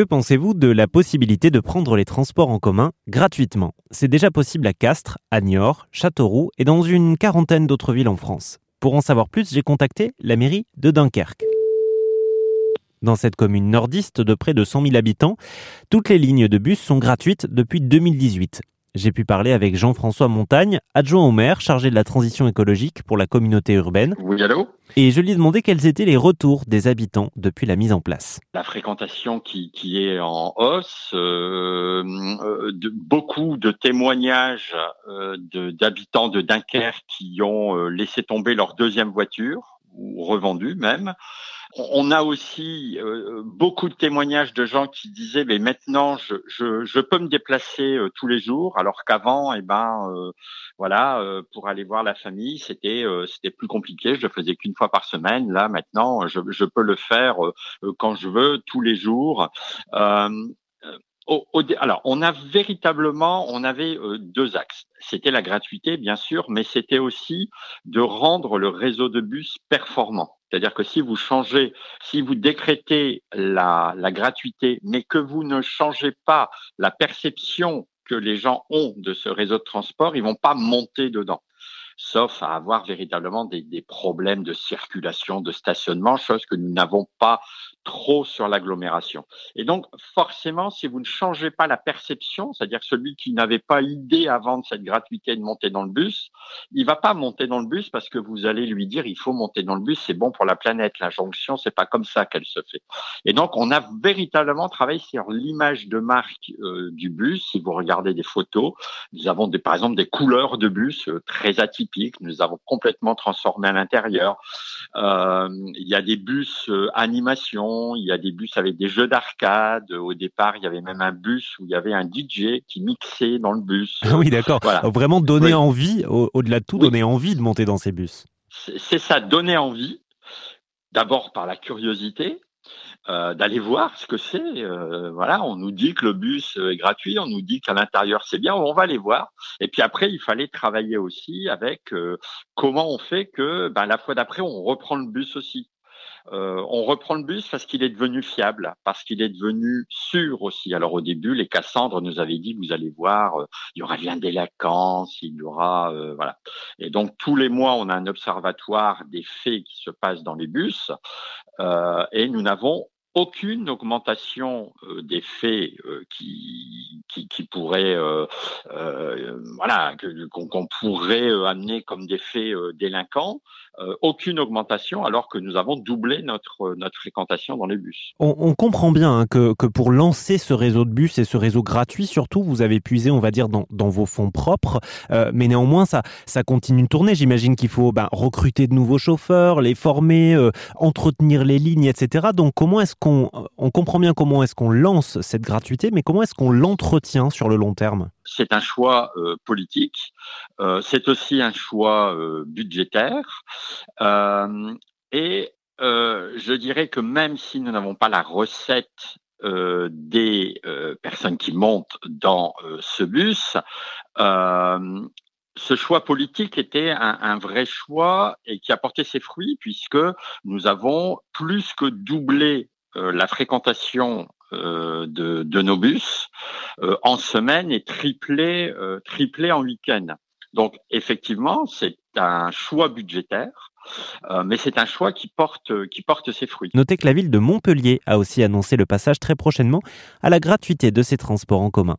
Que pensez-vous de la possibilité de prendre les transports en commun gratuitement? C'est déjà possible à Castres, à Niort, Châteauroux et dans une quarantaine d'autres villes en France. Pour en savoir plus, j'ai contacté la mairie de Dunkerque. Dans cette commune nordiste de près de 100 000 habitants, toutes les lignes de bus sont gratuites depuis 2018. J'ai pu parler avec Jean-François Montagne, adjoint au maire chargé de la transition écologique pour la communauté urbaine. Oui, allô? Et je lui ai demandé quels étaient les retours des habitants depuis la mise en place. La fréquentation qui, qui est en hausse, euh, euh de, beaucoup de témoignages euh, d'habitants de, de Dunkerque qui ont euh, laissé tomber leur deuxième voiture ou revendu même. On a aussi euh, beaucoup de témoignages de gens qui disaient mais maintenant je, je, je peux me déplacer euh, tous les jours alors qu'avant eh ben euh, voilà pour aller voir la famille c'était c'était plus compliqué. Je le faisais qu'une fois par semaine. Là maintenant je, je peux le faire quand je veux tous les jours alors, on a véritablement, avait deux axes. C'était la gratuité, bien sûr, mais c'était aussi de rendre le réseau de bus performant. C'est-à-dire que si vous changez, si vous décrétez la, la gratuité, mais que vous ne changez pas la perception que les gens ont de ce réseau de transport, ils vont pas monter dedans sauf à avoir véritablement des, problèmes de circulation, de stationnement, chose que nous n'avons pas trop sur l'agglomération. Et donc, forcément, si vous ne changez pas la perception, c'est-à-dire celui qui n'avait pas idée avant de cette gratuité de monter dans le bus, il va pas monter dans le bus parce que vous allez lui dire il faut monter dans le bus, c'est bon pour la planète. L'injonction, c'est pas comme ça qu'elle se fait. Et donc, on a véritablement travaillé sur l'image de marque euh, du bus. Si vous regardez des photos, nous avons des, par exemple des couleurs de bus euh, très atypiques. Nous avons complètement transformé à l'intérieur. Euh, il y a des bus euh, animation il y a des bus avec des jeux d'arcade. Au départ, il y avait même un bus où il y avait un DJ qui mixait dans le bus. Ah oui, d'accord. Vraiment donner envie, au-delà de tout, donner envie de monter dans ces bus. C'est ça, donner envie. D'abord par la curiosité, euh, d'aller voir ce que c'est. Euh, voilà, on nous dit que le bus est gratuit, on nous dit qu'à l'intérieur c'est bien, on va aller voir. Et puis après, il fallait travailler aussi avec euh, comment on fait que ben, la fois d'après, on reprend le bus aussi. Euh, on reprend le bus parce qu'il est devenu fiable, parce qu'il est devenu sûr aussi. Alors au début, les Cassandres nous avaient dit, vous allez voir, euh, il y aura bien des il y aura, euh, voilà. Et donc tous les mois, on a un observatoire des faits qui se passent dans les bus, et nous n'avons aucune augmentation des faits qui, qui, qui pourraient voilà qu'on pourrait amener comme des faits délinquants euh, aucune augmentation alors que nous avons doublé notre, notre fréquentation dans les bus. On, comprend bien hein, que, que, pour lancer ce réseau de bus et ce réseau gratuit, surtout, vous avez puisé, on va dire, dans, vos fonds propres, euh, mais néanmoins, ça, ça continue de tourner. J'imagine qu'il faut ben, recruter de nouveaux chauffeurs, les former, euh, entretenir les lignes, etc. Donc, comment est-ce qu'on on comprend bien comment est-ce qu'on lance cette gratuité, mais comment est-ce qu'on l'entretient sur c'est un choix euh, politique, euh, c'est aussi un choix euh, budgétaire. et je dirais que même si nous n'avons pas la recette des personnes qui montent dans ce bus, ce choix politique était un, vrai choix et qui a porté ses fruits puisque nous avons plus que doublé la fréquentation de, de, nos bus euh, en semaine et triplé, euh, triplé en week-end. Donc effectivement, c'est un choix budgétaire, mais c'est un choix qui porte, qui porte ses fruits. Notez que la ville de Montpellier a aussi annoncé le passage très prochainement à la gratuité de ses transports en commun.